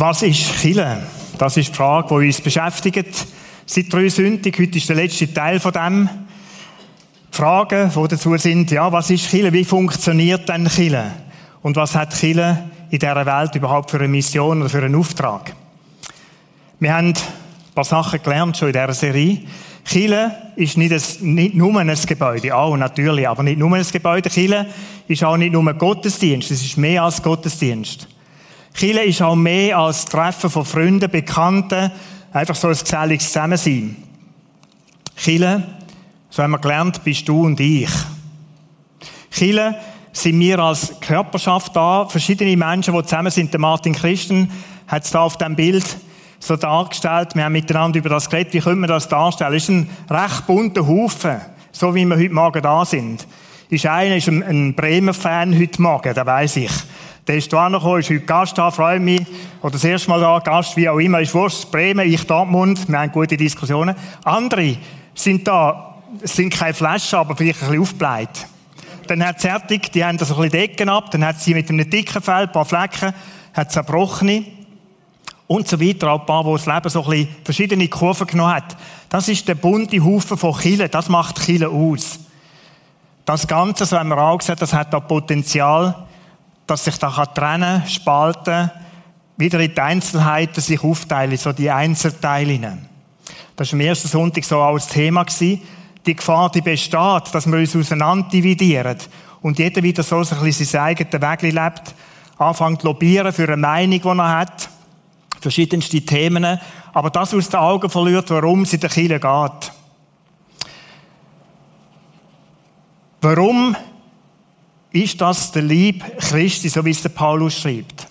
Was ist Chile? Das ist die Frage, die uns beschäftigt. Seit drei Sündig, heute ist der letzte Teil von dem. Die Fragen, die dazu sind, ja, was ist Chile? Wie funktioniert denn Chile? Und was hat Chile in dieser Welt überhaupt für eine Mission oder für einen Auftrag? Wir haben ein paar Sachen gelernt schon in dieser Serie. Chile ist nicht, ein, nicht nur ein Gebäude, auch natürlich, aber nicht nur ein Gebäude. Chile ist auch nicht nur ein Gottesdienst, es ist mehr als Gottesdienst. Chile ist auch mehr als Treffen von Freunden, Bekannten, einfach so ein geselliges Zusammensein. Chile, so haben wir gelernt, bist du und ich. Chile sind wir als Körperschaft da, verschiedene Menschen, die zusammen sind. Der Martin Christen hat es da auf dem Bild so dargestellt. Wir haben miteinander über das geredet. Wie können wir das darstellen? Es ist ein recht bunter Haufen, so wie wir heute Morgen da sind. Ist einer ist ein, ein Bremer-Fan heute Morgen, das weiß ich. Der ist da gekommen, ist heute Gast da, freue mich. Oder das erste Mal da, Gast, wie auch immer, ist Wurst, Bremen, ich Dortmund. Wir haben gute Diskussionen. Andere sind da, es sind keine Flaschen, aber vielleicht ein bisschen aufgebläht. Dann hat sie fertig, die haben da so ein bisschen Decken ab, dann hat sie mit einem dicken Fell, ein paar Flecken, hat zerbrochene und so weiter, auch ein paar, wo das Leben so ein bisschen verschiedene Kurven genommen hat. Das ist der bunte Haufen von Chile, das macht Chile aus. Das Ganze, so haben wir auch gesagt, das hat da Potenzial, dass sich da trennen, spalten, wieder in die Einzelheiten sich aufteilen, so die Einzelteile. Das war am ersten Sonntag so als Thema gewesen. Die Gefahr, die besteht, dass wir uns auseinander dividieren und jeder wieder so ein bisschen sein eigenes Weg lebt, anfängt zu lobbyieren für eine Meinung, die er hat verschiedenste Themen, aber das aus den Augen verliert, warum es in der Kirche geht. Warum ist das der Lieb Christi, so wie es der Paulus schreibt?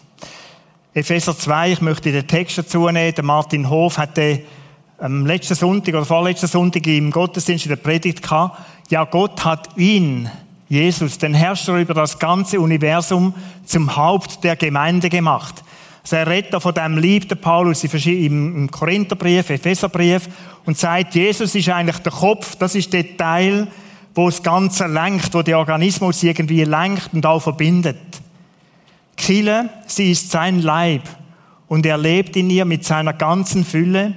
Epheser 2, ich möchte den Text dazu nehmen, der Martin Hof hat den am letzten Sonntag oder vorletzten Sonntag im Gottesdienst in der Predigt gehabt. Ja, Gott hat ihn, Jesus, den Herrscher über das ganze Universum, zum Haupt der Gemeinde gemacht. Also er redet von dem Lieb, der Paulus im Korintherbrief, Epheserbrief und sagt, Jesus ist eigentlich der Kopf, das ist der Teil, wo das Ganze lenkt, wo der Organismus irgendwie lenkt und auch verbindet. Kille, sie ist sein Leib und er lebt in ihr mit seiner ganzen Fülle.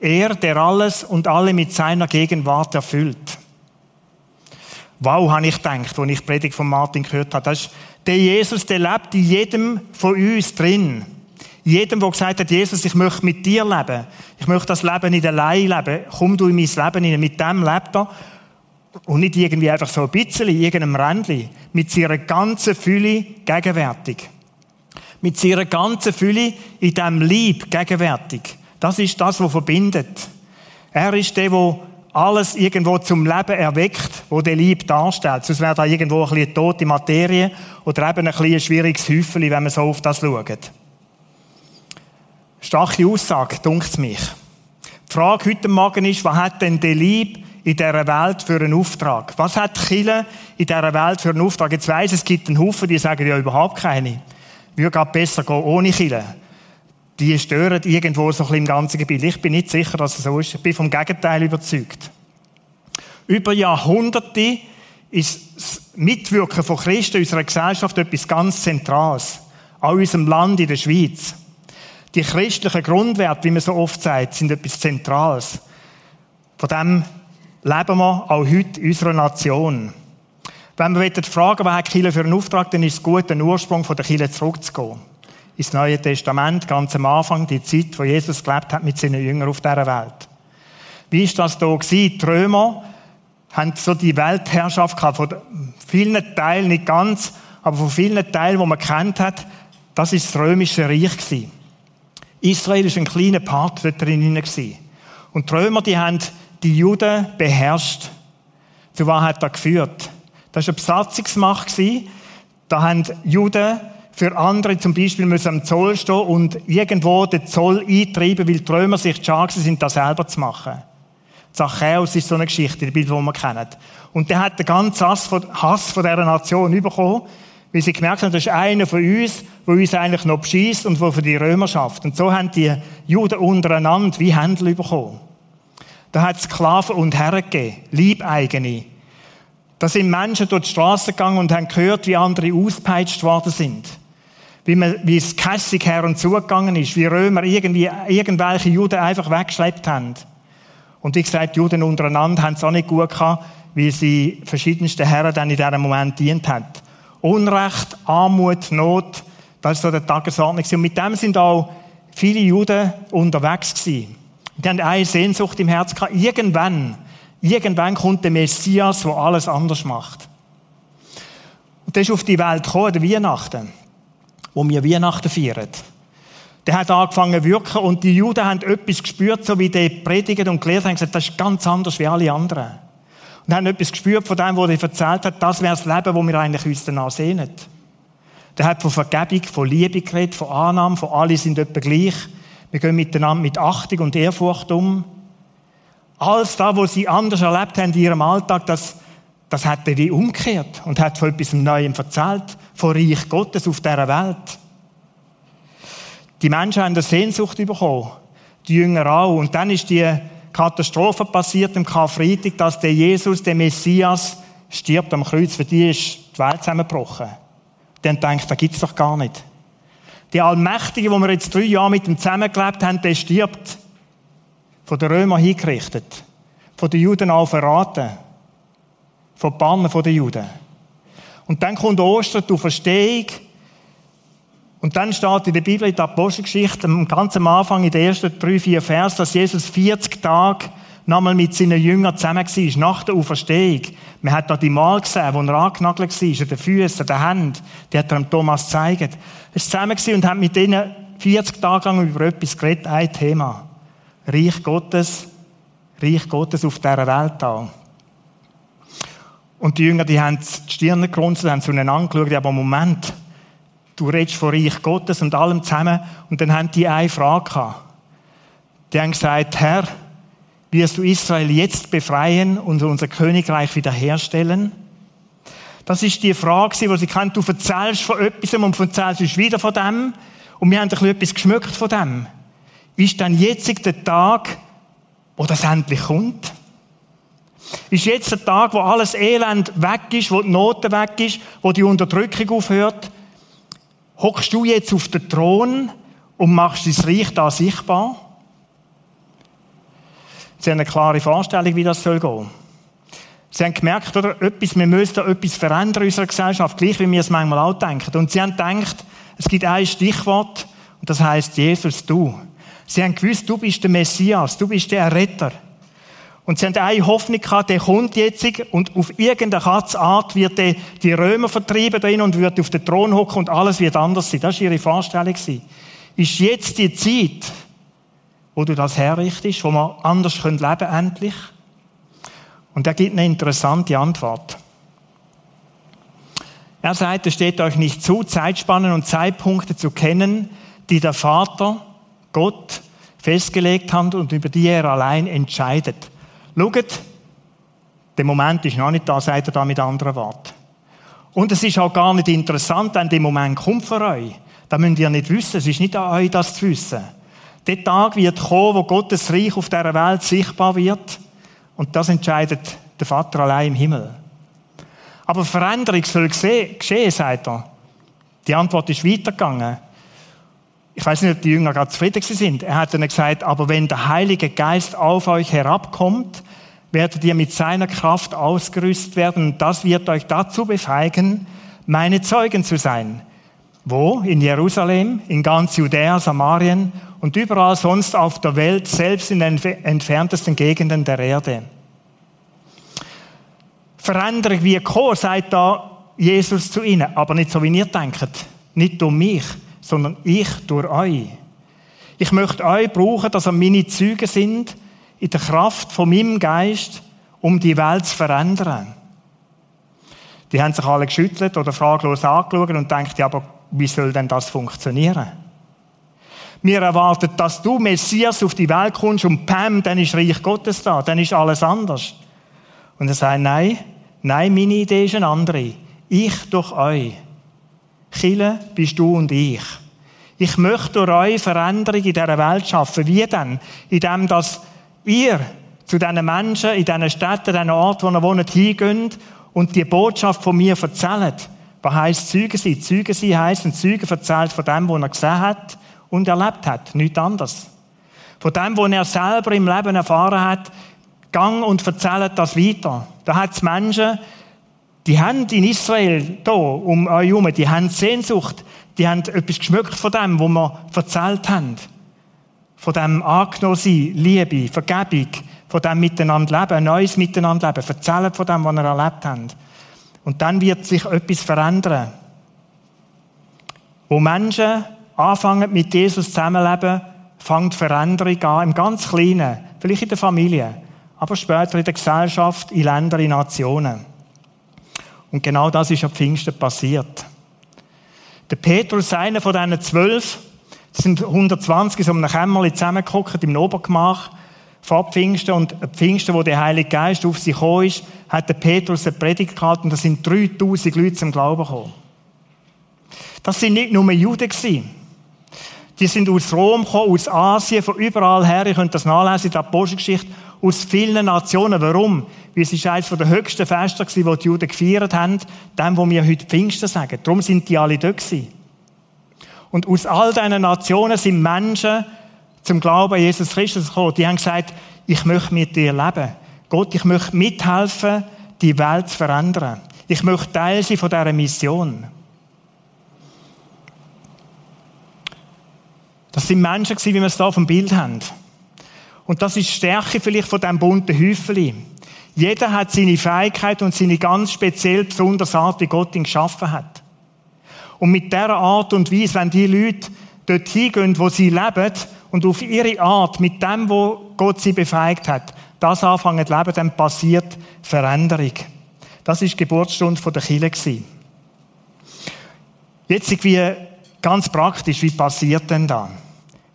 Er, der alles und alle mit seiner Gegenwart erfüllt. Wow, habe ich gedacht, als ich Predigt von Martin gehört habe. Das ist, der Jesus, der lebt in jedem von uns drin. Jedem, der gesagt hat, Jesus, ich möchte mit dir leben. Ich möchte das Leben nicht allein leben. Komm du in mein Leben hinein. Mit dem lebt er. Und nicht irgendwie einfach so ein bisschen, in irgendeinem Rändchen. Mit seiner ganzen Fülle gegenwärtig. Mit seiner ganzen Fülle in diesem Lieb gegenwärtig. Das ist das, was verbindet. Er ist der, der alles irgendwo zum Leben erweckt, wo der Lieb darstellt. Sonst wäre da irgendwo ein bisschen tote Materie oder eben ein bisschen schwieriges Häufchen, wenn man so auf das schaut. Starke Aussage, dunkt mich. Die Frage heute Morgen ist, was hat denn der Lieb in dieser Welt für einen Auftrag? Was hat Chile in dieser Welt für einen Auftrag? Jetzt weiss, es gibt einen Haufen, die sagen ja überhaupt keine. Würde gerade besser gehen ohne Chile. Die stören irgendwo so ein bisschen im ganzen Gebiet. Ich bin nicht sicher, dass es so ist. Ich bin vom Gegenteil überzeugt. Über Jahrhunderte ist das Mitwirken von Christen in unserer Gesellschaft etwas ganz Zentrales. Auch in unserem Land, in der Schweiz. Die christlichen Grundwerte, wie man so oft sagt, sind etwas Zentrales. Von dem leben wir auch heute in unserer Nation. Wenn wir fragen, was hat Kirche für einen Auftrag, dann ist es gut, den Ursprung von der Kirche zurückzugehen. Ins Neue Testament, ganz am Anfang, die Zeit, wo Jesus gelebt hat mit seinen Jüngern auf dieser Welt. Wie ist das da gewesen? Die Römer haben so die Weltherrschaft gehabt, von vielen Teilen, nicht ganz, aber von vielen Teilen, die man kennt hat, das ist das römische Reich gewesen. Israel ist ein kleiner Part dort drin Und die Römer, die haben die Juden beherrscht. Zu was hat das geführt? Das war eine Besatzungsmacht. Da haben Juden für andere zum Beispiel müssen am Zoll stehen und irgendwo den Zoll eintreiben, weil die Römer sich schade sind, das selber zu machen. Zachäus ist so eine Geschichte, die Bild, die man kennt. Und der hat den ganzen Hass Hass von dieser Nation bekommen, weil sie gemerkt haben, das ist einer von uns, der uns eigentlich noch beschießt und der für die Römer schafft. Und so haben die Juden untereinander wie Händel bekommen. Da hat es Sklaven und Herren gegeben, Liebeigene. Da sind Menschen durch die Straße gegangen und haben gehört, wie andere auspeitscht worden sind. wie, man, wie es kässig her und zugegangen ist, wie Römer irgendwie irgendwelche Juden einfach weggeschleppt haben. Und wie gesagt, Juden untereinander haben es auch nicht gut gehabt, wie sie verschiedensten Herren dann in diesem Moment dient haben. Unrecht, Armut, Not, das ist so der Tagesordnung. Und mit dem sind auch viele Juden unterwegs gewesen. Die haben eine Sehnsucht im Herzen gehabt. Irgendwann, irgendwann kommt der Messias, der alles anders macht. Und der ist auf die Welt gekommen, der Weihnachten, wo wir Weihnachten feiern. Der hat angefangen zu wirken und die Juden haben etwas gespürt, so wie die predigt und gelehrt haben, gesagt, das ist ganz anders wie alle anderen. Und haben etwas gespürt von dem, was er erzählt hat, das wäre das Leben, das wir eigentlich uns danach sehnen. Der hat von Vergebung, von Liebe geredet, von Annahme, von alle sind etwa gleich. Wir gehen miteinander mit Achtung und Ehrfurcht um. Alles das, was sie anders erlebt haben in ihrem Alltag, das, das hat er wie umgekehrt und hat von etwas Neuem erzählt, von Reich Gottes auf dieser Welt. Die Menschen haben eine Sehnsucht bekommen, die Jünger auch. Und dann ist die Katastrophe passiert im Karfreitag, dass der Jesus, der Messias, stirbt am Kreuz. Für die ist die Welt zusammengebrochen. Dann denkt, da gibt's doch gar nicht. Der Allmächtige, wo wir jetzt drei Jahre mit ihm zusammengelebt haben, der stirbt. Von den Römern hingerichtet. Von den Juden auch verraten. Von Bannen von den Juden. Und dann kommt Ostern, die Verstehung. Und dann steht in der Bibel, in der Apostelgeschichte, ganz am Anfang, in den ersten drei, vier Vers, dass Jesus 40 Tage nochmal mit seinen Jüngern zusammen war, nach der Auferstehung. Man hat da die Mal gesehen, wo er angenagelt war, an den Füßen, an den Händen. Die hat er Thomas gezeigt. War zusammen und hat mit ihnen 40 Tage lang über etwas geredet, ein Thema. Reich Gottes, Reich Gottes auf dieser Welt an. Und die Jünger, die haben die Stirn gerunzelt, haben zueinander angeschaut, aber Moment, du redest von Reich Gottes und allem zusammen. Und dann haben die eine Frage gehabt. Die haben gesagt, Herr, wirst du Israel jetzt befreien und unser Königreich wiederherstellen? Das ist die Frage, die sie kennt. Du erzählst von etwas und erzählst uns wieder von dem. Und wir haben ein etwas geschmückt von dem. Ist dann jetzt der Tag, wo das endlich kommt? Ist jetzt der Tag, wo alles Elend weg ist, wo die Noten weg ist, wo die Unterdrückung aufhört? Hockst du jetzt auf den Thron und machst dein Reich da sichtbar? Sie haben eine klare Vorstellung, wie das soll gehen. Sie haben gemerkt, oder, etwas, wir müssen da etwas verändern in unserer Gesellschaft, gleich wie wir es manchmal auch denken. Und sie haben gedacht, es gibt ein Stichwort, und das heißt Jesus, du. Sie haben gewusst, du bist der Messias, du bist der Retter. Und sie haben eine Hoffnung gehabt, der kommt jetzt und auf irgendeine Art wird der die Römer vertrieben drin und wird auf den Thron hocken und alles wird anders sein. Das war ihre Vorstellung. Ist jetzt die Zeit, wo du das herrichtest, wo wir anders leben können, endlich? Und er gibt eine interessante Antwort. Er sagt, es steht euch nicht zu, Zeitspannen und Zeitpunkte zu kennen, die der Vater, Gott, festgelegt hat und über die er allein entscheidet. Schaut, der Moment ist noch nicht da, sagt er da mit anderen Worten. Und es ist auch gar nicht interessant, wenn der Moment kommt für euch. Da müsst ihr nicht wissen, es ist nicht an euch, das zu wissen. Der Tag wird kommen, wo Gottes Reich auf dieser Welt sichtbar wird. Und das entscheidet der Vater allein im Himmel. Aber Veränderung soll geschehen, sagt er. Die Antwort ist weitergegangen. Ich weiß nicht, ob die Jünger gerade zufrieden sind. Er hat ihnen gesagt, aber wenn der Heilige Geist auf euch herabkommt, werdet ihr mit seiner Kraft ausgerüstet werden und das wird euch dazu befeigen, meine Zeugen zu sein. Wo? In Jerusalem, in ganz Judäa, Samarien und überall sonst auf der Welt, selbst in den entferntesten Gegenden der Erde. Veränderung wie gekommen, sagt da Jesus zu ihnen, aber nicht so, wie ihr denkt. Nicht durch mich, sondern ich durch euch. Ich möchte euch brauchen, dass ihr meine Züge sind, in der Kraft von meinem Geist, um die Welt zu verändern. Die haben sich alle geschüttelt oder fraglos angeschaut und denkt, ja, aber wie soll denn das funktionieren? Wir erwarten, dass du, Messias, auf die Welt kommst und Pam, dann ist Reich Gottes da, dann ist alles anders. Und er sagt, nein, nein, meine Idee ist eine andere. Ich durch euch. Chile bist du und ich. Ich möchte durch euch Veränderung in dieser Welt schaffen. Wie denn? Indem, dass ihr zu diesen Menschen in diesen Städten, diesen Orten, wo ihr wohnt, hingeht und die Botschaft von mir erzählt. Was heisst Zeugen sein? Zeugen sein heisst, ein Zeuge erzählt von dem, was er gesehen hat und erlebt hat. Nichts anderes. Von dem, was er selber im Leben erfahren hat, gang und erzählt das weiter. Da hat es Menschen, die haben in Israel, da, um euch herum, die haben Sehnsucht, die haben etwas geschmückt von dem, was wir erzählt haben. Von dem angenommen Liebe, Vergebung, von dem Miteinander leben, ein neues Miteinander leben, erzählen von dem, was wir erlebt haben. Und dann wird sich etwas verändern. Wo Menschen anfangen, mit Jesus zusammenleben, fängt Veränderung an, im ganz Kleinen, vielleicht in der Familie, aber später in der Gesellschaft, in Ländern, in Nationen. Und genau das ist am Pfingsten passiert. Der Petrus, einer von diesen zwölf, sind 120 so einem Kämmerchen zusammengeguckt im Obergemach vor Pfingsten und Pfingsten, wo der Heilige Geist auf sie gekommen ist, hat der Petrus eine Predigt gehalten und da sind 3000 Leute zum Glauben gekommen. Das sind nicht nur Juden gewesen. Die sind aus Rom gekommen, aus Asien, von überall her. Ihr könnt das nachlesen in der Apostelgeschichte. Aus vielen Nationen. Warum? Weil es ist eines der höchsten Feste die die Juden gefeiert haben. Dem, wo wir heute Pfingsten sagen. Darum sind die alle dort gewesen. Und aus all diesen Nationen sind Menschen zum Glauben an Jesus Christus gekommen. Die haben gesagt, ich möchte mit dir leben. Gott, ich möchte mithelfen, die Welt zu verändern. Ich möchte Teil sein von dieser Mission. Das sind Menschen wie wir es hier auf dem Bild haben. Und das ist die Stärke vielleicht von diesem bunten Häufeli. Jeder hat seine Fähigkeit und seine ganz speziell besondere Art, wie Gott ihn geschaffen hat. Und mit dieser Art und Weise, wenn die Leute dort hingehen, wo sie leben, und auf ihre Art, mit dem, wo Gott sie befeigt hat, das anfangen zu leben, dann passiert Veränderung. Das ist die Geburtsstunde der Kirche. Jetzt wie ganz praktisch, wie passiert denn da?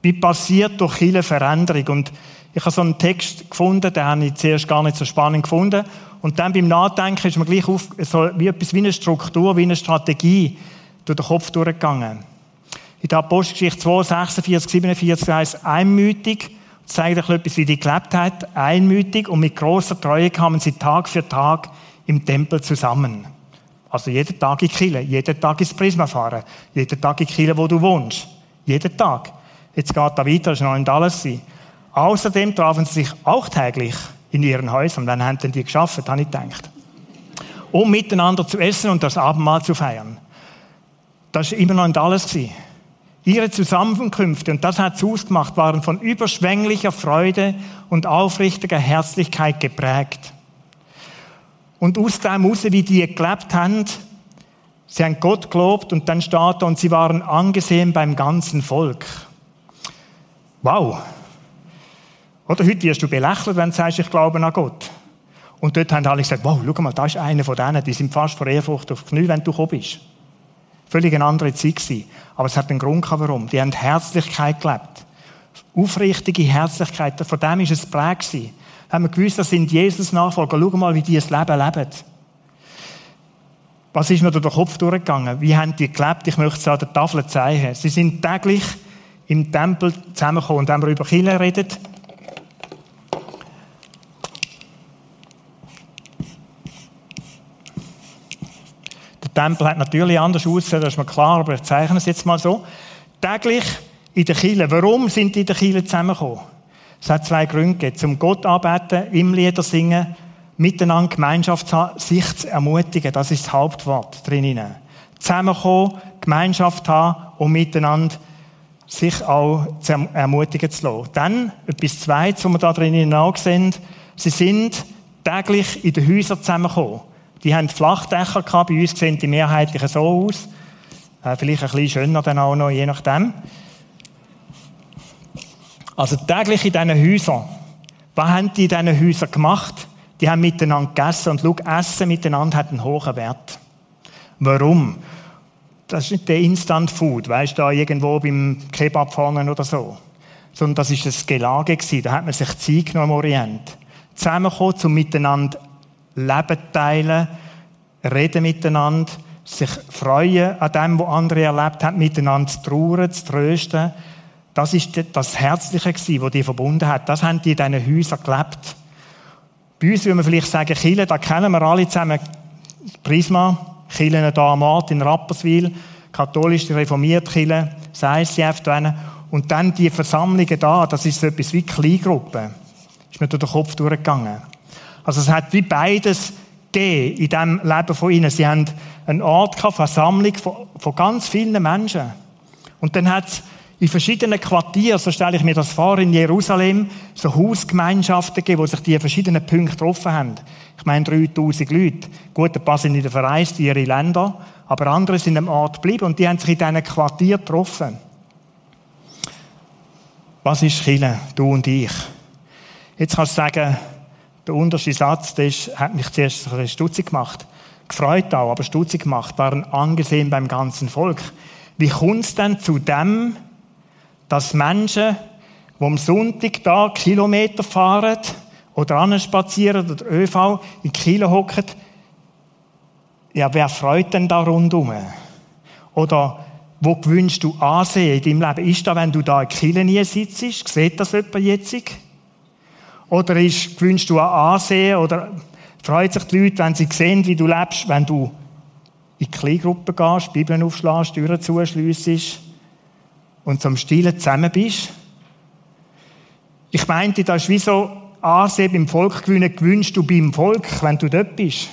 Wie passiert durch Kirche Veränderung? Und ich habe so einen Text gefunden, den habe ich zuerst gar nicht so spannend gefunden. Und dann beim Nachdenken ist mir gleich auf, so wie etwas wie eine Struktur, wie eine Strategie durch den Kopf durchgegangen. In der Apostelgeschichte 2, 46, 47 heißt einmütig, zeigt euch etwas, wie die gelebt hat, einmütig und mit großer Treue kamen sie Tag für Tag im Tempel zusammen. Also jeden Tag in Kille, jeden Tag ins Prisma fahren, jeden Tag in Kille, wo du wohnst. Jeden Tag. Jetzt geht da weiter, das ist noch nicht alles. Außerdem trafen sie sich auch täglich in ihren Häusern. Dann haben die geschafft, habe ich gedacht. Um miteinander zu essen und das Abendmahl zu feiern. Das war immer noch nicht alles. Ihre Zusammenkünfte, und das hat es ausgemacht, waren von überschwänglicher Freude und aufrichtiger Herzlichkeit geprägt. Und aus dem heraus, wie die gelebt haben, sie haben Gott gelobt und dann steht und sie waren angesehen beim ganzen Volk. Wow. Oder heute wirst du belächelt, wenn du sagst, ich glaube an Gott. Und dort haben alle gesagt, wow, schau mal, da ist einer von denen, die sind fast vor Ehrfurcht auf die Knie, wenn du gekommen bist. Völlig eine andere Zeit gewesen. Aber es hat einen Grund gehabt, warum. Die haben Herzlichkeit gelebt. Aufrichtige Herzlichkeit. Von dem ist es prägt gewesen. Da haben wir gewusst, das sind Jesus-Nachfolger. Schau mal, wie die das Leben leben. Was ist mir durch den Kopf durchgegangen? Wie haben die gelebt? Ich möchte es an der Tafel zeigen. Sie sind täglich im Tempel zusammengekommen. Und wenn wir über Kinder reden, Der Tempel hat natürlich anders ausgesehen, das ist mir klar, aber ich zeichne es jetzt mal so. Täglich in der Kirche. Warum sind die in der Kirche zusammengekommen? Es hat zwei Gründe. Zum Gott arbeiten, im Lieder singen, miteinander Gemeinschaft zu haben, sich zu ermutigen. Das ist das Hauptwort drinnen. Zusammenkommen, Gemeinschaft haben und miteinander sich auch zu ermutigen zu lassen. Dann etwas Zweites, was wir da drinnen auch sehen. Sie sind täglich in den Häusern zusammengekommen. Die haben Flachdächer gehabt. Bei uns sehen die mehrheitlich so aus. Äh, vielleicht ein bisschen schöner dann auch noch, je nachdem. Also täglich in diesen Häusern. Was haben die in diesen Häusern gemacht? Die haben miteinander gegessen. Und schau, Essen miteinander hat einen hohen Wert. Warum? Das ist nicht der Instant Food, weißt du, da irgendwo beim Kebab vorne oder so. Sondern das ist ein Gelage gewesen. Da hat man sich Zeit genommen im Orient. Zusammengekommen, um miteinander Leben teilen, reden miteinander, sich freuen an dem, was andere erlebt haben, miteinander zu trauern, zu trösten. Das ist das Herzliche gewesen, das die verbunden hat. Das haben die in diesen Häusern gelebt. Bei uns würde man vielleicht sagen, Chile, da kennen wir alle zusammen Prisma, Kirchen hier am Ort in Rapperswil, katholisch, reformierte Kirche, ICF da Und dann die Versammlungen da, das ist so etwas wie Kleingruppen. Ist mir durch den Kopf durchgegangen. Also es hat wie beides gegeben in diesem Leben von ihnen. Sie haben einen Ort gehabt, Versammlung von, von ganz vielen Menschen. Und dann hat es in verschiedenen Quartieren, so stelle ich mir das vor, in Jerusalem, so Hausgemeinschaften gegeben, wo sich die verschiedenen Punkte getroffen haben. Ich meine 3000 Leute. Gut, ein paar sind wieder verreist in ihre Länder, aber andere sind am Ort geblieben und die haben sich in diesen Quartieren getroffen. Was ist Chile, du und ich? Jetzt kannst du sagen, der unterste Satz, der ist, hat mich zuerst ein stutzig gemacht. Gefreut auch, aber stutzig gemacht, waren angesehen beim ganzen Volk. Wie kommt es denn zu dem, dass Menschen, die am Sonntag da Kilometer fahren oder spazieren oder ÖV in Kiel hocken, ja, wer freut denn da rundum? Oder wo gewünscht du Ansehen in deinem Leben? Ist da, wenn du da in Kiel nie sitzt? Sieht das jemand jetzt? Oder ist, gewünscht du Ansehen oder freut sich die Leute, wenn sie sehen, wie du lebst, wenn du in die Kleingruppe gehst, Bibeln aufschlägst, Türen zuschliessest? Und zum Stillen zusammen bist. Ich meinte, das ist wie so Ansehen beim Volk gewinnen, gewünscht du beim Volk, wenn du dort bist.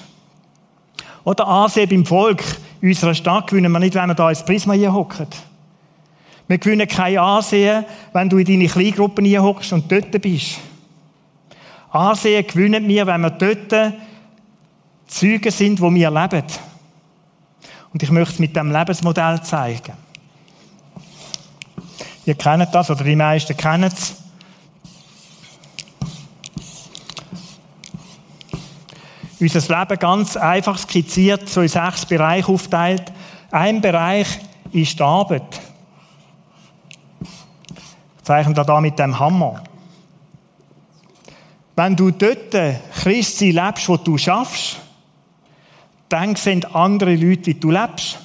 Oder Ansehen beim Volk in unserer Stadt gewinnen wir nicht, wenn wir da ins Prisma hier hocken. Wir gewinnen kein Ansehen, wenn du in deine Kleingruppen hier hockst und dort bist. Ansehen gewinnen wir, wenn wir dort Zeugen sind, wo wir leben. Und ich möchte es mit dem Lebensmodell zeigen. Ihr kennt das, oder die meisten kennen es. Unser Leben ganz einfach skizziert, so in sechs Bereiche aufteilt. Ein Bereich ist die Arbeit. Ich zeichne da, da mit dem Hammer. Wenn du dort Christi lebst, wo du schaffst, dann sehen andere Leute, wie du lebst.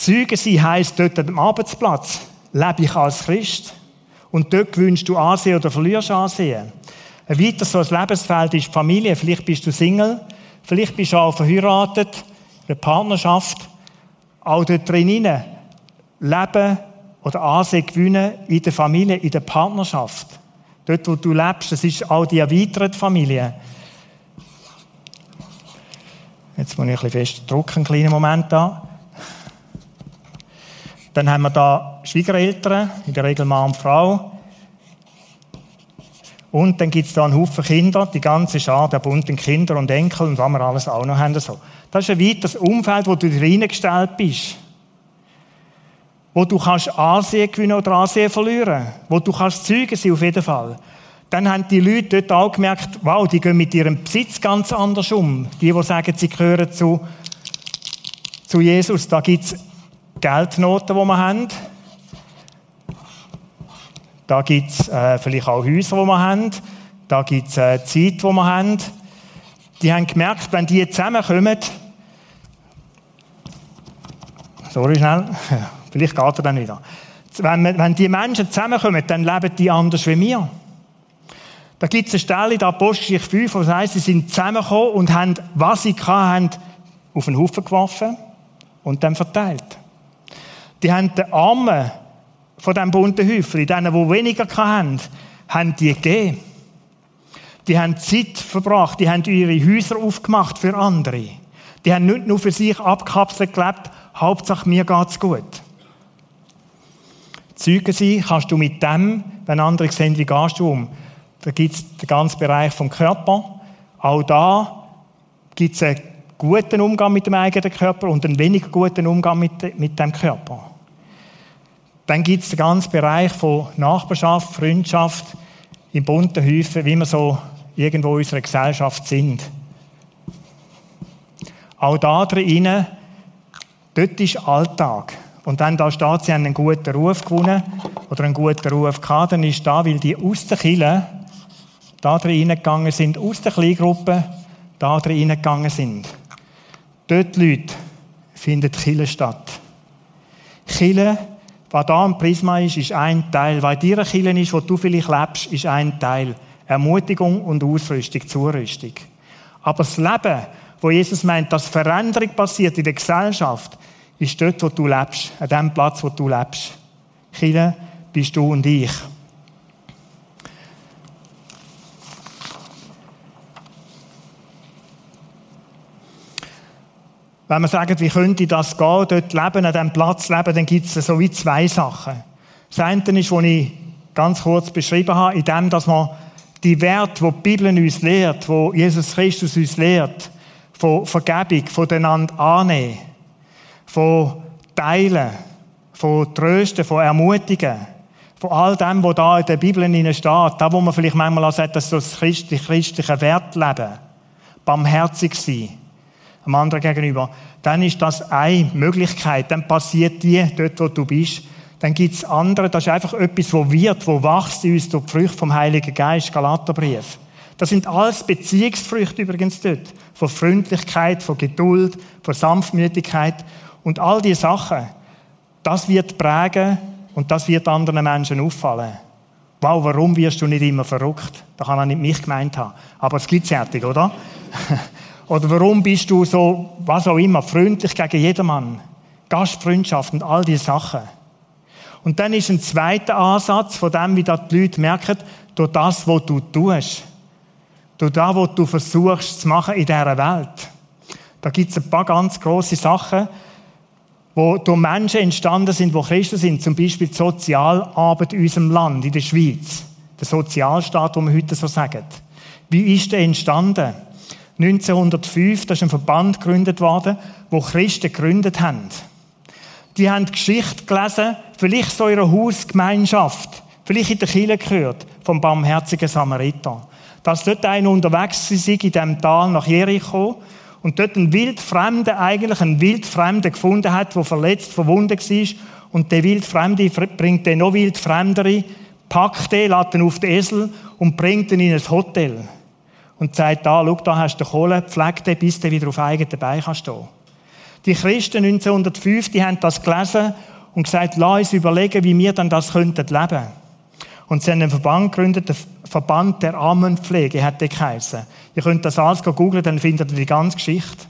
Zeuge sein heisst dort am Arbeitsplatz lebe ich als Christ. Und dort gewünscht du Ansehen oder verlierst Ansehen. Ein weiteres so ein Lebensfeld ist die Familie. Vielleicht bist du Single, vielleicht bist du auch verheiratet, eine Partnerschaft. Auch dort drin leben oder Ansehen gewinnen in der Familie, in der Partnerschaft. Dort, wo du lebst, das ist auch die erweiterte Familie. Jetzt muss ich ein bisschen fest drücken, einen kleinen Moment da. Dann haben wir da Schwiegereltern, in der Regel Mann und Frau. Und dann gibt es da einen Haufen Kinder, die ganze Schar der bunten Kinder und Enkel und was wir alles auch noch haben. So. Das ist ein weites Umfeld, wo du reingestellt bist. Wo du kannst Ansehen gewinnen oder Ansehen verlieren. Wo du kannst Zeugen sein, auf jeden Fall. Dann haben die Leute dort auch gemerkt, wow, die gehen mit ihrem Besitz ganz anders um. Die, die sagen, sie gehören zu, zu Jesus. Da gibt es Geldnoten, die wir haben. Da gibt es äh, vielleicht auch Häuser, die wir haben. Da gibt es äh, Zeit, die wir haben. Die haben gemerkt, wenn die zusammenkommen, sorry schnell, vielleicht geht er dann wieder. Wenn, wenn die Menschen zusammenkommen, dann leben die anders wie wir. Da gibt es eine Stelle in Apostelgeschichte 5, wo es heißt, sie sind zusammengekommen und haben, was sie hatten, auf den Haufen geworfen und dann verteilt. Die haben den Armen von diesem bunten Häufchen, denen, die weniger hatten, haben die gegeben. Die haben Zeit verbracht, die haben ihre Häuser aufgemacht für andere. Die haben nicht nur für sich abkapselt gelebt, Hauptsache mir geht's gut. Zeugen sein kannst du mit dem, wenn andere sehen, wie gehst du um. Da gibt es den ganzen Bereich vom Körper. Auch da gibt es einen guten Umgang mit dem eigenen Körper und einen weniger guten Umgang mit, mit dem Körper. Dann gibt es den ganzen Bereich von Nachbarschaft, Freundschaft in bunten Häufen, wie wir so irgendwo in unserer Gesellschaft sind. Auch da drinnen, dort ist Alltag. Und dann da steht, sie haben einen guten Ruf gewonnen oder einen guten Ruf gehabt, dann ist da, weil die aus der Kille da drinnen gegangen sind, aus der Kleingruppe da drinnen gegangen sind. Dort, Leute, findet Kille statt. Kille was da am Prisma ist, ist ein Teil. Was deiner Kirche ist, wo du vielleicht lebst, ist ein Teil. Ermutigung und Ausrüstung, Zurüstung. Aber das Leben wo Jesus meint, dass Veränderung passiert in der Gesellschaft, ist dort, wo du lebst, an dem Platz, wo du lebst. Chile bist du und ich. Wenn man sagt, wie könnte das gehen, dort leben, an diesem Platz leben, dann gibt es so wie zwei Sachen. Das eine ist, was ich ganz kurz beschrieben habe, in dem, dass man die Werte, die die Bibel uns lehrt, wo Jesus Christus uns lehrt, von Vergebung, voneinander annehmen, von Teilen, von Trösten, von Ermutigen, von all dem, was da in der Bibel steht, da, wo man vielleicht manchmal auch sagt, dass das christliche, christliche Wert leben, barmherzig sein, am anderen gegenüber, dann ist das eine Möglichkeit, dann passiert die dort, wo du bist, dann gibt es andere, das ist einfach etwas, wo wird, wo wächst in uns durch die Früchte vom Heiligen Geist, Galaterbrief. Das sind alles Beziehungsfrüchte übrigens dort. Von Freundlichkeit, von Geduld, von Sanftmütigkeit. Und all diese Sachen, das wird prägen und das wird anderen Menschen auffallen. Wow, warum wirst du nicht immer verrückt? Da kann er nicht mich gemeint haben. Aber es gibt fertig, oder? oder warum bist du so, was auch immer, freundlich gegen jedermann? Gastfreundschaft und all diese Sachen. Und dann ist ein zweiter Ansatz von dem, wie die Leute merken, durch das, was du tust. Durch das, was du versuchst zu machen in dieser Welt. Da gibt es ein paar ganz große Sachen, wo durch Menschen entstanden sind, wo Christen sind. Zum Beispiel die Sozialarbeit in unserem Land, in der Schweiz. Der Sozialstaat, wo wir heute so sagen. Wie ist der entstanden? 1905, da ist ein Verband gegründet worden, wo Christen gegründet haben die haben die Geschichte gelesen, vielleicht so einer Hausgemeinschaft, vielleicht in der Kirche gehört, vom barmherzigen Samariter. Dass dort einer unterwegs war in diesem Tal nach Jericho und dort einen Wildfremden, eigentlich einen Wildfremden gefunden hat, der verletzt, verwundet war. Und der Wildfremde bringt den noch Wildfremdere, packt den, lädt ihn auf den Esel und bringt ihn in ein Hotel. Und sagt da, schau, da hast du Kohle, pfleg den, bis du wieder auf eigenen Beinen stehen kannst. Die Christen 1905, die haben das gelesen und gesagt, lass uns überlegen, wie wir dann das könnten leben. Und sie haben einen Verband gegründet, den Verband der Armenpflege, hat der geheißen. Ihr könnt das alles googeln, dann findet ihr die ganze Geschichte.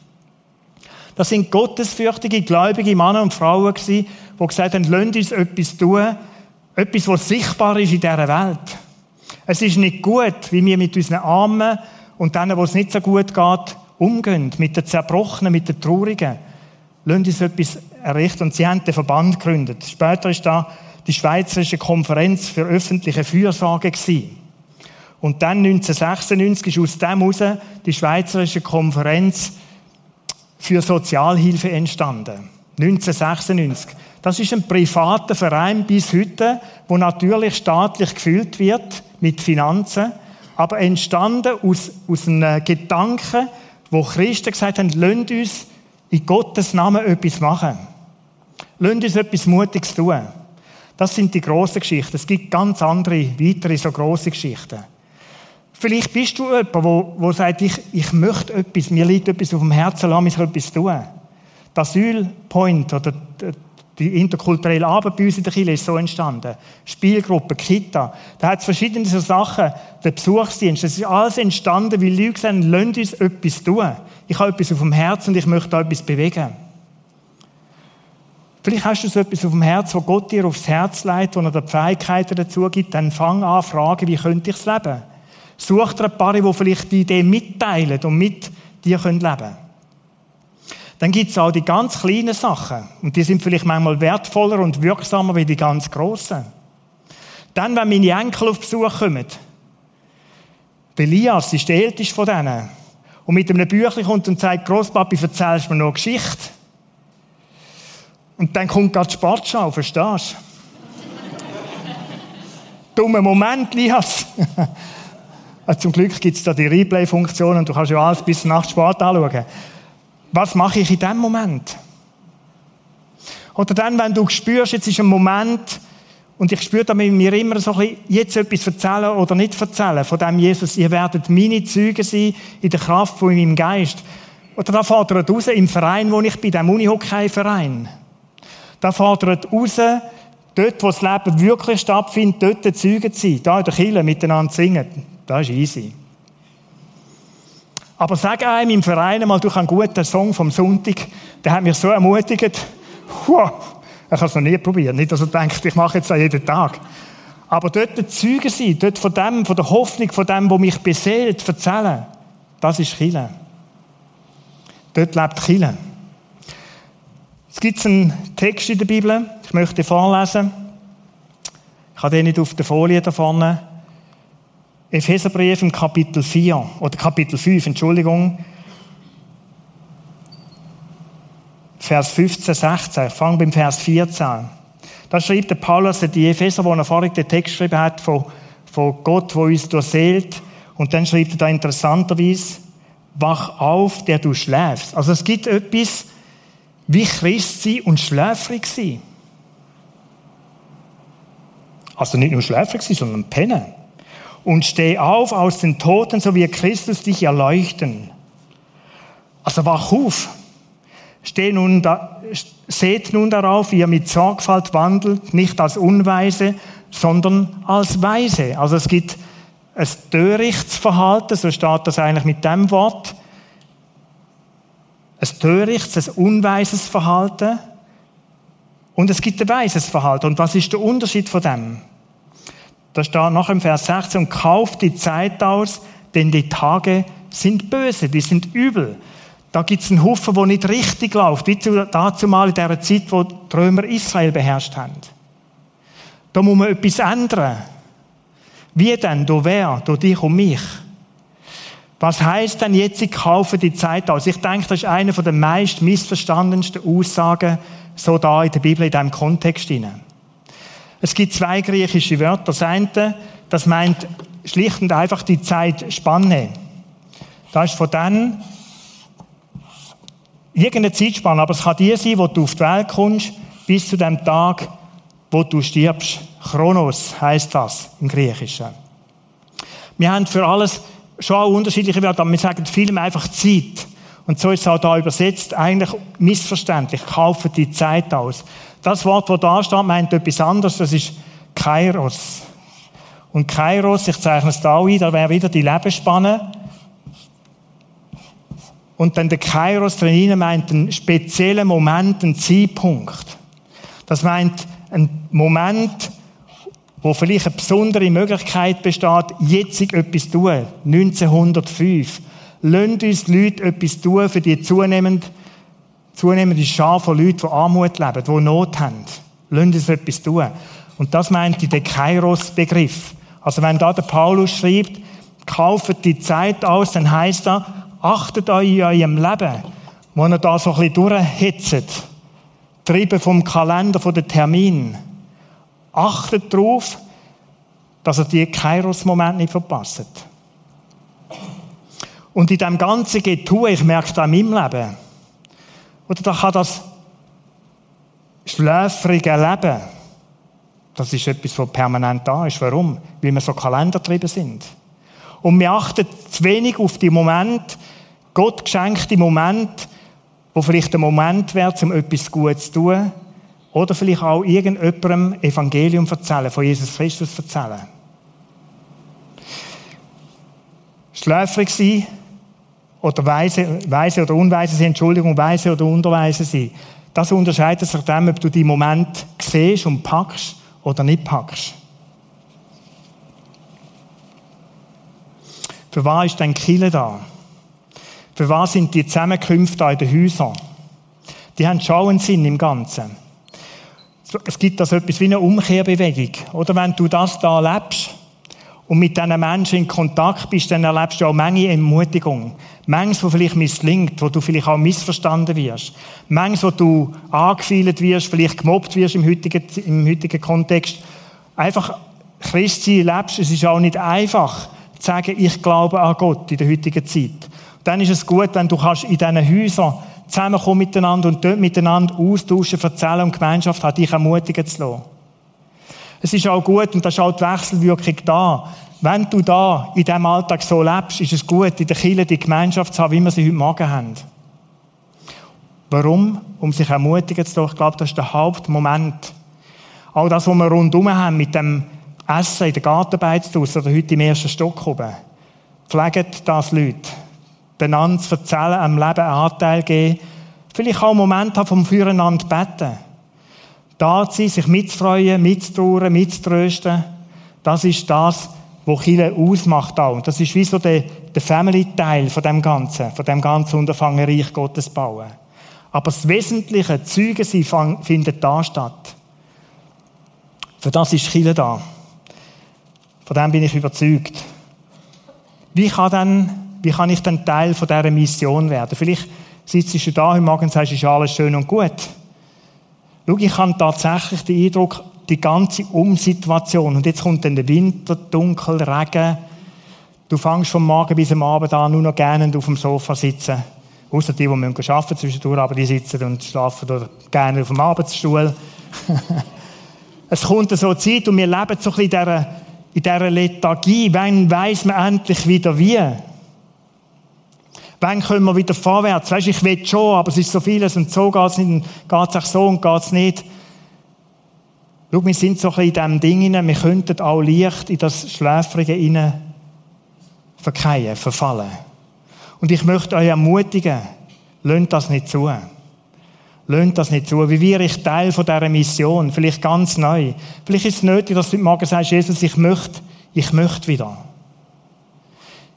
Das sind gottesfürchtige, gläubige Männer und Frauen gewesen, die gesagt haben, lasst uns etwas tun, etwas, was sichtbar ist in dieser Welt. Es ist nicht gut, wie wir mit unseren Armen und denen, wo es nicht so gut geht, umgehen, mit den Zerbrochenen, mit den Traurigen lassen uns etwas errichten. Und sie haben den Verband gegründet. Später ist da die Schweizerische Konferenz für öffentliche Fürsorge gewesen. Und dann 1996 ist aus dem heraus die Schweizerische Konferenz für Sozialhilfe entstanden. 1996. Das ist ein privater Verein bis heute, wo natürlich staatlich gefüllt wird mit Finanzen, aber entstanden aus, aus einem Gedanken, wo Christen gesagt haben, lasst uns in Gottes Namen etwas machen. Lasst uns etwas Mutiges tun. Das sind die grossen Geschichten. Es gibt ganz andere, weitere so grosse Geschichten. Vielleicht bist du jemand, wo, wo sagt, ich, ich möchte etwas, mir liegt etwas auf dem Herzen, lass mich etwas tun. Der Asylpoint oder die interkulturelle Arbeit bei uns in der Kirche ist so entstanden. Spielgruppe, Kita. Da hat es verschiedene so Sachen. Der Besuchsdienst. Das ist alles entstanden, weil Leute sagen, lasst uns etwas tun. Ich habe etwas auf dem Herz und ich möchte etwas bewegen. Vielleicht hast du so etwas auf dem Herz, wo Gott dir aufs Herz leitet, wo er dir Fähigkeiten dazu gibt. Dann fang an, fragen, wie könnte ich es leben? Such dir ein paar, die vielleicht die Idee mitteilen und mit dir leben können. Dann gibt es auch die ganz kleinen Sachen. Und die sind vielleicht manchmal wertvoller und wirksamer wie die ganz grossen. Dann, wenn meine Enkel auf Besuch kommen, der Elias ist der älteste von denen, und mit einem Büchlein kommt und sagt, Großpapi, erzählst mir noch eine Geschichte? Und dann kommt gerade die Sportschau, verstehst du? Dummer Moment, Lias. Zum Glück gibt es da die Replay-Funktion und du kannst ja alles bis nach Sport anschauen. Was mache ich in dem Moment? Oder dann, wenn du spürst, jetzt ist ein Moment, und ich spüre damit mir immer so ein bisschen, jetzt etwas erzählen oder nicht erzählen von dem Jesus, ihr werdet meine Züge sein in der Kraft von meinem Geist. Oder da fordert raus im Verein, wo ich bin, dem Unihockey-Verein. Da fordert raus, dort, wo das Leben wirklich stattfindet, dort Züge zu sein. Da in der Kirche miteinander singen. Das ist easy. Aber sag einem im Verein mal, du kannst einen guten Song vom Sonntag, der hat mich so ermutigt. Puh, ich habe es noch nie probiert. Nicht, dass er denkt, ich mache jetzt das jeden Tag. Aber dort der Zeuge sein, dort von dem, von der Hoffnung, von dem, wo mich beseelt, erzählen, das ist Chile. Dort lebt Chile. Es gibt einen Text in der Bibel, ich möchte vorlesen. Ich habe den nicht auf der Folie da vorne. Epheserbrief im Kapitel 4, oder Kapitel 5, Entschuldigung. Vers 15, 16. Ich fange beim Vers 14. Da schreibt der Paulus die Epheser, wo er vorhin den Text geschrieben hat, von, von Gott, wo uns durchseelt. Und dann schreibt er da interessanterweise, wach auf, der du schläfst. Also es gibt etwas wie Christ sein und schläfrig sein. Also nicht nur schläfrig sein, sondern pennen und steh auf aus den Toten, so wie Christus dich erleuchten. Also wach auf. Steh nun da, seht nun darauf, wie ihr mit Sorgfalt wandelt, nicht als Unweise, sondern als Weise. Also es gibt ein Törichtsverhalten, so steht das eigentlich mit dem Wort. Ein Törichts, ein unweises Verhalten. Und es gibt ein weises Verhalten. Und was ist der Unterschied von dem? Da steht noch im Vers 16, kauft die Zeit aus, denn die Tage sind böse, die sind übel. Da gibt es einen Haufen, der nicht richtig läuft, wie dazu mal in der Zeit, wo die Römer Israel beherrscht haben. Da muss man etwas ändern. Wie denn? Du wer? Du dich und mich. Was heißt denn jetzt, ich kaufe die Zeit aus? Ich denke, das ist eine der meist missverstandensten Aussagen so da in der Bibel in diesem Kontext hinein. Es gibt zwei griechische Wörter. Das eine, das meint schlicht und einfach die Zeitspanne. Das ist von dann irgendeine Zeitspanne, aber es kann die sein, wo du auf die Welt kommst, bis zu dem Tag, wo du stirbst. Chronos heißt das im Griechischen. Wir haben für alles schon auch unterschiedliche Wörter, aber wir sagen vielem einfach Zeit. Und so ist es auch da übersetzt, eigentlich missverständlich. Kaufe die Zeit aus. Das Wort, das da steht, meint etwas anderes. Das ist Kairos. Und Kairos, ich zeichne es da ein, da wäre wieder die Lebensspanne. Und dann der Kairos drin meint einen speziellen Moment, einen Zeitpunkt. Das meint einen Moment, wo vielleicht eine besondere Möglichkeit besteht, jetzt etwas zu tun. 1905. Lasst uns Leute etwas tun für die zunehmend zunehmende Schar von Leuten, die Armut leben, die Not haben. Lassen uns etwas tun. Und das meint der Kairos-Begriff. Also wenn da der Paulus schreibt, kauft die Zeit aus, dann heißt er, achtet euch in eurem Leben, wo ihr da so ein bisschen durchhetzt, treiben vom Kalender, von den Terminen. Achtet darauf, dass ihr die Kairos-Momente nicht verpasst. Und in dem ganzen Getue, ich merke das in meinem Leben, oder da kann das schläfrige Leben, das ist etwas, was permanent da ist. Warum? Weil wir so kalendertrieben sind. Und wir achten zu wenig auf die Moment, Gott geschenkte Moment, wo vielleicht ein Moment wäre, um etwas Gutes zu tun. Oder vielleicht auch irgendjemandem Evangelium erzählen, von Jesus Christus erzählen. Schläfrig sein oder weise, weise oder unweise sind, Entschuldigung, weise oder unterweise sind. Das unterscheidet sich dem, ob du die Moment siehst und packst oder nicht packst. Für was ist denn Kille da? Für was sind die Zusammenkünfte da in den Häusern? Die haben schon einen Sinn im Ganzen. Es gibt das etwas wie eine Umkehrbewegung. Oder wenn du das da lebst, und mit diesen Menschen in Kontakt bist, dann erlebst du auch Menge Ermutigung. Manches, wo vielleicht misslingt, wo du vielleicht auch missverstanden wirst. Manches, wo du angefühlt wirst, vielleicht gemobbt wirst im heutigen, im heutigen Kontext. Einfach Christi lebst, es ist auch nicht einfach, zu sagen, ich glaube an Gott in der heutigen Zeit. dann ist es gut, wenn du kannst in diesen Häusern zusammenkommen miteinander und dort miteinander austauschen, erzählen und Gemeinschaft hat dich ermutigen zu lassen. Es ist auch gut, und da ist auch die Wechselwirkung da. Wenn du da in diesem Alltag so lebst, ist es gut, in der Kirche die Gemeinschaft zu haben, wie wir sie heute Morgen haben. Warum? Um sich ermutigen zu lassen. Ich glaube, das ist der Hauptmoment. Auch das, was wir rundherum haben, mit dem Essen in der Gartenbeiz oder heute im ersten Stock oben. Pflegen das Leute. einander zu erzählen, am Leben Anteil geben. Vielleicht auch einen Moment haben vom Füreinander beten. Da zu sein, sich mitzufreuen, mitzutrauern, mitzutrösten. Das ist das, was Chile ausmacht auch. Das ist wie so der, der Family-Teil von dem Ganzen, von dem ganzen Unterfangen Reich Gottes bauen. Aber das wesentliche Zeugen sein findet da statt. Für das ist Chile da. Von dem bin ich überzeugt. Wie kann, denn, wie kann ich dann Teil von dieser Mission werden? Vielleicht sitzt du da heute Morgen und sagst, ist alles schön und gut. Schau, ich habe tatsächlich den Eindruck, die ganze Umsituation, und jetzt kommt dann der Winter, Dunkel, Regen, du fängst vom Morgen bis am Abend an nur noch gerne auf dem Sofa sitzen. Außer die, die müssen arbeiten zwischendurch, aber die sitzen und schlafen gerne auf dem Arbeitsstuhl. es kommt so eine Zeit und wir leben so ein bisschen in dieser, in dieser Lethargie. Wann weiss man endlich wieder wie? Wann können wir wieder vorwärts? Weißt, ich will schon, aber es ist so vieles und so geht es nicht, geht es auch so und geht es nicht. Schau, wir sind so ein bisschen in diesem Ding hinein, wir könnten auch leicht in das Schläfrige hinein verkehren, verfallen. Und ich möchte euch ermutigen, lönt das nicht zu. Lönt das nicht zu. Wie wäre ich Teil von dieser Mission? Vielleicht ganz neu. Vielleicht ist es nötig, dass du heute Morgen sagst, Jesus, ich möchte, ich möchte wieder.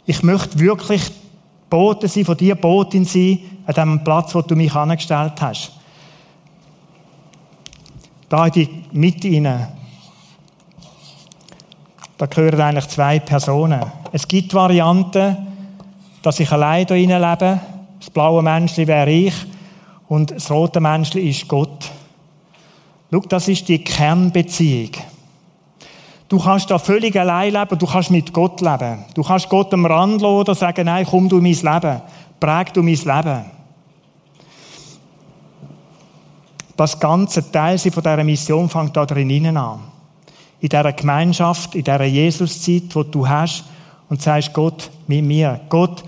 Ich möchte wirklich Boten sein, von dir Botin sein, an dem Platz, wo du mich angestellt hast. Da in die Mitte hinein. Da gehören eigentlich zwei Personen. Es gibt Varianten, dass ich allein hier lebe. Das blaue Menschli wäre ich und das rote Menschli ist Gott. Schau, das ist die Kernbeziehung. Du kannst da völlig allein leben, du kannst mit Gott leben. Du kannst Gott am Rand lassen oder sagen, nein, komm du in mein Leben. Präg du mein Leben. Das ganze Teil von dieser Mission fängt da drinnen an. In dieser Gemeinschaft, in dieser Jesuszeit, die du hast und sagst, Gott, mit mir. Gott,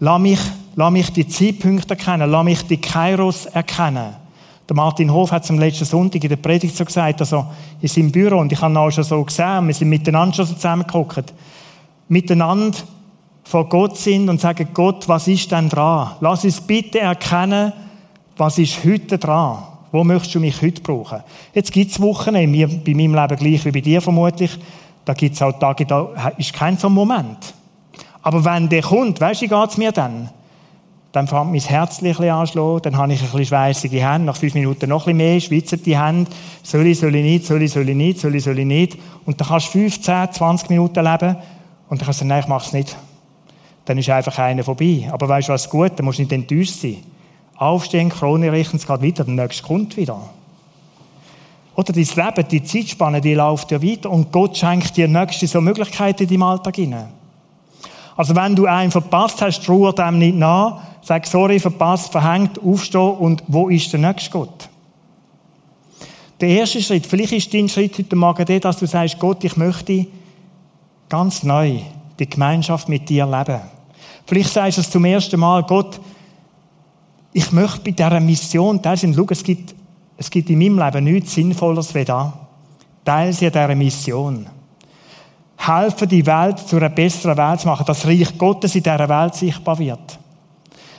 lass mich, lass mich die Zeitpunkte erkennen, lass mich die Kairos erkennen. Der Martin Hof hat es am letzten Sonntag in der Predigt so gesagt, also in seinem Büro, und ich habe ihn auch schon so gesehen, wir sind miteinander schon so zusammengeguckt, miteinander vor Gott sind und sagen, Gott, was ist denn dran? Lass uns bitte erkennen, was ist heute dran? Wo möchtest du mich heute brauchen? Jetzt gibt es Wochen, bei meinem Leben gleich wie bei dir vermutlich, da gibt es auch Tage, da ist kein so Moment. Aber wenn der kommt, weißt du, wie geht es mir dann? Dann fängt mein Herz ein bisschen anschlagen, dann habe ich ein bisschen schweissige Hände, nach fünf Minuten noch ein bisschen mehr, schwitzen die Hände, soll ich, soll ich nicht, soll ich, soll ich nicht, soll ich, soll ich nicht. Und dann kannst du 15, 20 Minuten leben und dann kannst du sagen, nein, ich mache es nicht. Dann ist einfach einer vorbei. Aber weißt du was gut, dann musst du nicht enttäuscht sein. Aufstehen, Krone richten, es geht weiter, der nächste kommt wieder. Oder dein Leben, die Zeitspanne, die läuft ja weiter und Gott schenkt dir nächste so Möglichkeiten in deinem Alltag hinein. Also wenn du einen verpasst hast, trauer dem nicht nach, sag sorry, verpasst, verhängt, aufstehen und wo ist der nächste Gott? Der erste Schritt, vielleicht ist dein Schritt heute Morgen der, dass du sagst, Gott, ich möchte ganz neu die Gemeinschaft mit dir leben. Vielleicht sagst du es zum ersten Mal, Gott, ich möchte bei dieser Mission teil sein. Schau, es gibt, es gibt in meinem Leben nichts Sinnvolleres wie da. Teil sie an dieser Mission. Helfen, die Welt zu einer besseren Welt zu machen, dass das Reich Gottes in dieser Welt sichtbar wird.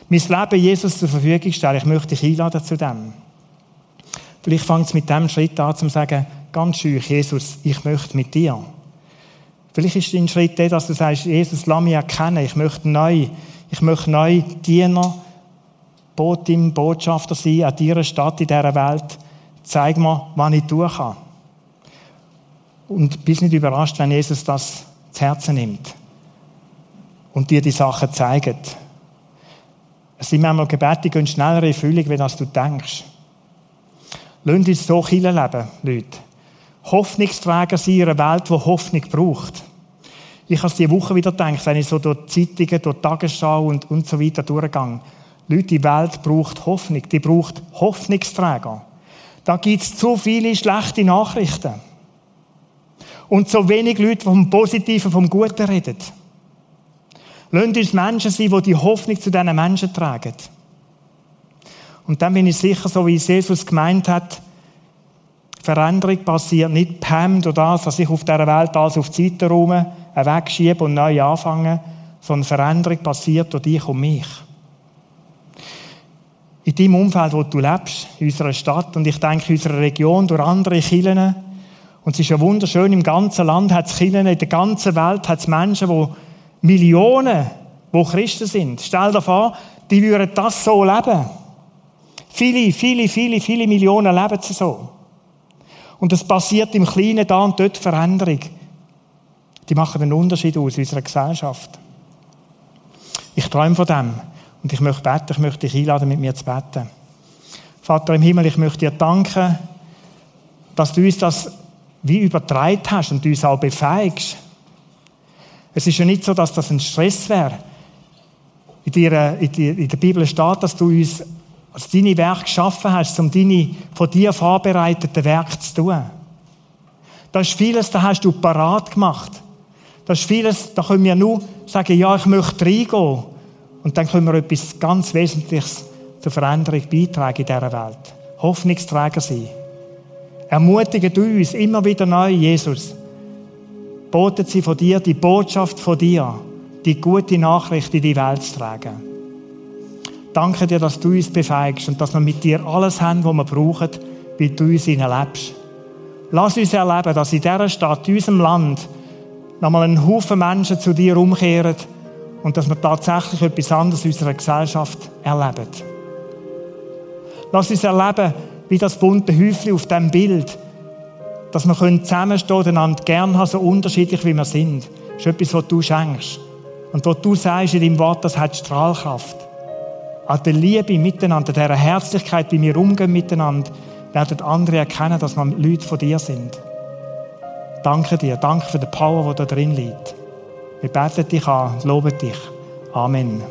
Mein Leben Jesus zur Verfügung stellen. Ich möchte dich einladen zu dem. Vielleicht fängt es mit dem Schritt an, zu sagen, ganz schön, Jesus, ich möchte mit dir. Vielleicht ist dein Schritt der, dass du sagst, Jesus, lass mich erkennen, ich möchte neu, ich möchte neu Diener Botin, Botschafter sein an deiner Stadt, in dieser Welt. Zeig mir, was ich tun kann. Und bist nicht überrascht, wenn Jesus das zu Herzen nimmt und dir die Sachen zeigt. Es sind manchmal Gebete, die gehen schneller in Erfüllung, wie das du denkst. Lasst uns so viel leben, Leute. Hoffnungsträger sein in einer Welt, die Hoffnung braucht. Ich habe es diese Woche wieder gedacht, wenn ich so durch Zeitungen, durch die Tagesschau und, und so weiter durchgehe. Leute, die Welt braucht Hoffnung. Die braucht Hoffnungsträger. Da gibt es zu viele schlechte Nachrichten. Und so wenig Leute, die vom Positiven, vom Guten reden. Lasst uns Menschen sein, die die Hoffnung zu diesen Menschen tragen. Und dann bin ich sicher, so wie Jesus gemeint hat, Veränderung passiert nicht Pam durch das, dass ich auf dieser Welt alles auf die Seite wegschiebe und neu anfange, so eine Veränderung passiert durch dich und mich. In deinem Umfeld, wo du lebst, in unserer Stadt und ich denke in unserer Region, durch andere Kirchen. Und es ist ja wunderschön, im ganzen Land hat es Kirchen, in der ganzen Welt hat es Menschen, die Millionen, die Christen sind. Stell dir vor, die würden das so leben. Viele, viele, viele, viele Millionen leben sie so. Und es passiert im Kleinen da und dort Veränderung. Die machen einen Unterschied aus unserer Gesellschaft. Ich träume von dem. Und ich möchte beten, ich möchte dich einladen, mit mir zu beten. Vater im Himmel, ich möchte dir danken, dass du uns das wie übertragen hast und uns auch befähigst. Es ist ja nicht so, dass das ein Stress wäre. In, dir, in, der Bibel steht, dass du uns als deine Werk geschaffen hast, um deine von dir vorbereiteten Werke zu tun. Da ist vieles, da hast du parat gemacht. Da ist vieles, da können wir nur sagen, ja, ich möchte reingehen. Und dann können wir etwas ganz Wesentliches zur Veränderung beitragen in dieser Welt. Hoffnungsträger sein. Ermutige du uns immer wieder neu, Jesus. Boten sie von dir, die Botschaft von dir, die gute Nachricht in die Welt zu tragen. Danke dir, dass du uns befähigst und dass wir mit dir alles haben, was wir brauchen, wie du uns lebst. Lass uns erleben, dass in dieser Stadt, in unserem Land, nochmal ein Haufen Menschen zu dir umkehren und dass wir tatsächlich etwas anderes in unserer Gesellschaft erleben. Lass uns erleben, wie das bunte Häufchen auf dem Bild, dass wir zusammenstehen können, einander gern haben, so unterschiedlich wie wir sind. Das ist etwas, was du schenkst. Und was du sagst in deinem Wort, das hat Strahlkraft. An der Liebe miteinander, dieser Herzlichkeit, wie wir umgehen miteinander, werden andere erkennen, dass wir Leute von dir sind. Danke dir, danke für die Power, die da drin liegt. Wir beten dich an, loben dich. Amen.